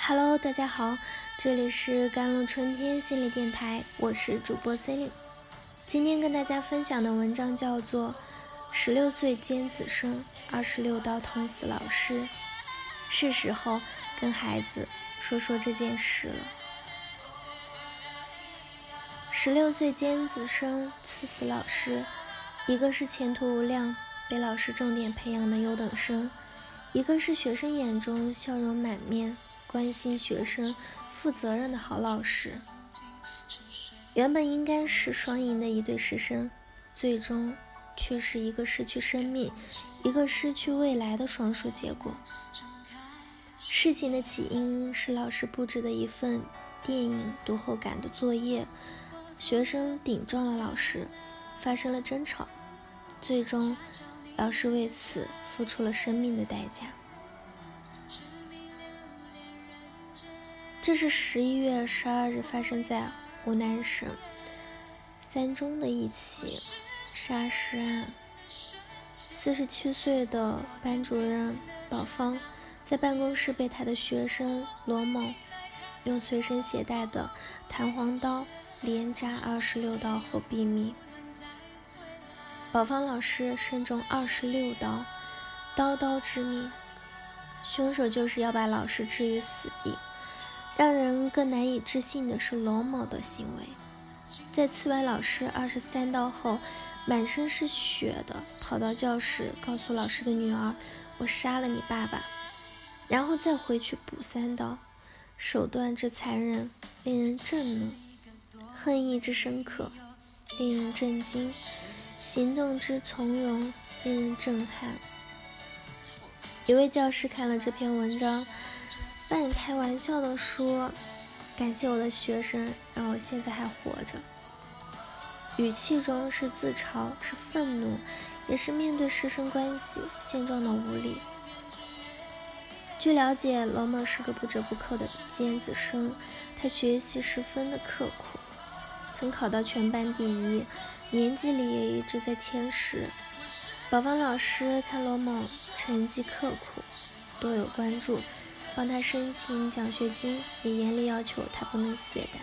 Hello，大家好，这里是甘露春天心理电台，我是主播 c e l i n e 今天跟大家分享的文章叫做《十六岁尖子生，二十六刀捅死老师》，是时候跟孩子说说这件事了。十六岁尖子生刺死老师，一个是前途无量、被老师重点培养的优等生，一个是学生眼中笑容满面。关心学生、负责任的好老师，原本应该是双赢的一对师生，最终却是一个失去生命，一个失去未来的双数结果。事情的起因是老师布置的一份电影读后感的作业，学生顶撞了老师，发生了争吵，最终老师为此付出了生命的代价。这是十一月十二日发生在湖南省三中的一起杀尸案。四十七岁的班主任宝芳在办公室被他的学生罗某用随身携带的弹簧刀连扎二十六刀后毙命。宝芳老师身中二十六刀，刀刀致命，凶手就是要把老师置于死地。让人更难以置信的是，罗某的行为，在刺完老师二十三刀后，满身是血的跑到教室，告诉老师的女儿：“我杀了你爸爸。”然后再回去补三刀，手段之残忍，令人震怒；恨意之深刻，令人震惊；行动之从容，令人震撼。一位教师看了这篇文章。半开玩笑地说：“感谢我的学生，让我现在还活着。”语气中是自嘲，是愤怒，也是面对师生关系现状的无力。据了解，罗某是个不折不扣的尖子生，他学习十分的刻苦，曾考到全班第一，年级里也一直在前十。宝芳老师看罗某成绩刻苦，多有关注。帮他申请奖学金，也严厉要求他不能懈怠。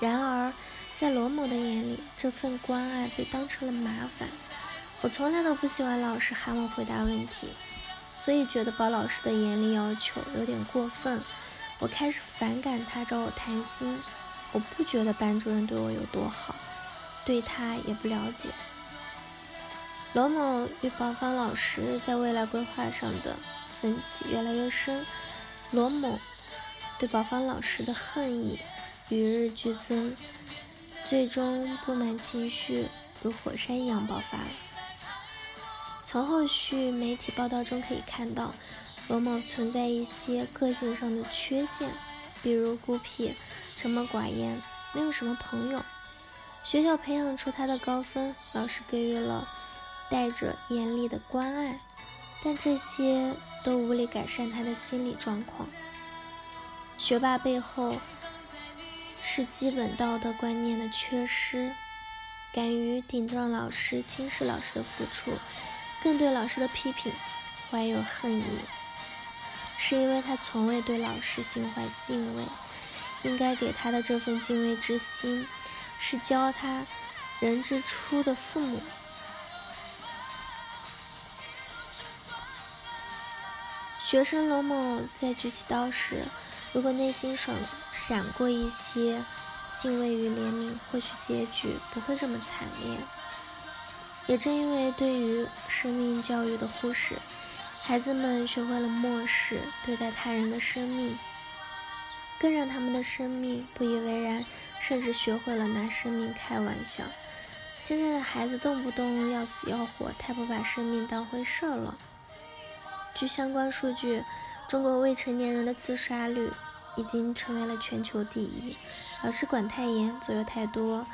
然而，在罗某的眼里，这份关爱被当成了麻烦。我从来都不喜欢老师喊我回答问题，所以觉得包老师的严厉要求有点过分。我开始反感他找我谈心。我不觉得班主任对我有多好，对他也不了解。罗某与宝芳老师在未来规划上的。分歧越来越深，罗某对宝芳老师的恨意与日俱增，最终不满情绪如火山一样爆发了。从后续媒体报道中可以看到，罗某存在一些个性上的缺陷，比如孤僻、沉默寡言，没有什么朋友。学校培养出他的高分，老师给予了带着严厉的关爱。但这些都无力改善他的心理状况。学霸背后是基本道德观念的缺失，敢于顶撞老师、轻视老师的付出，更对老师的批评怀有恨意，是因为他从未对老师心怀敬畏。应该给他的这份敬畏之心，是教他人之初的父母。学生龙某在举起刀时，如果内心闪闪过一些敬畏与怜悯，或许结局不会这么惨烈。也正因为对于生命教育的忽视，孩子们学会了漠视对待他人的生命，更让他们的生命不以为然，甚至学会了拿生命开玩笑。现在的孩子动不动要死要活，太不把生命当回事了。据相关数据，中国未成年人的自杀率已经成为了全球第一。老师管太严，作业太多，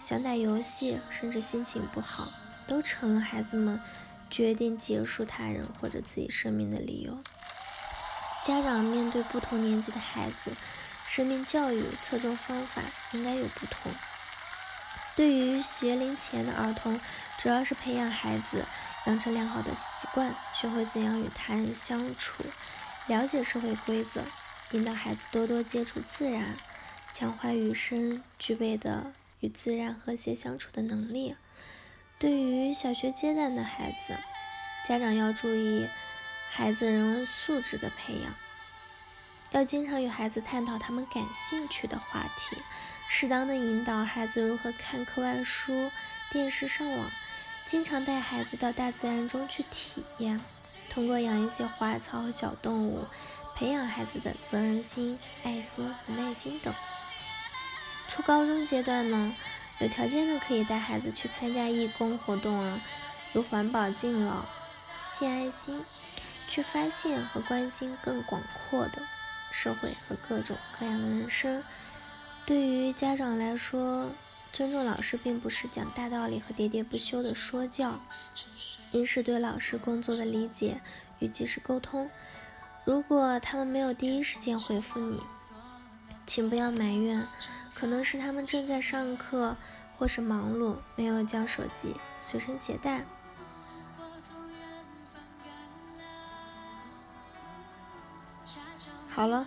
想打游戏，甚至心情不好，都成了孩子们决定结束他人或者自己生命的理由。家长面对不同年纪的孩子，生命教育侧重方法应该有不同。对于学龄前的儿童，主要是培养孩子。养成良好的习惯，学会怎样与他人相处，了解社会规则，引导孩子多多接触自然，强化与生俱备的与自然和谐相处的能力。对于小学阶段的孩子，家长要注意孩子人文素质的培养，要经常与孩子探讨他们感兴趣的话题，适当的引导孩子如何看课外书、电视、上网，经常带孩子到大自然中去体验，通过养一些花草和小动物，培养孩子的责任心、爱心和耐心等。初高中阶段呢，有条件的可以带孩子去参加义工活动啊，如环保敬老。献爱心，去发现和关心更广阔的社会和各种各样的人生。对于家长来说，尊重老师并不是讲大道理和喋喋不休的说教，应是对老师工作的理解与及时沟通。如果他们没有第一时间回复你，请不要埋怨，可能是他们正在上课或是忙碌，没有将手机随身携带。好了，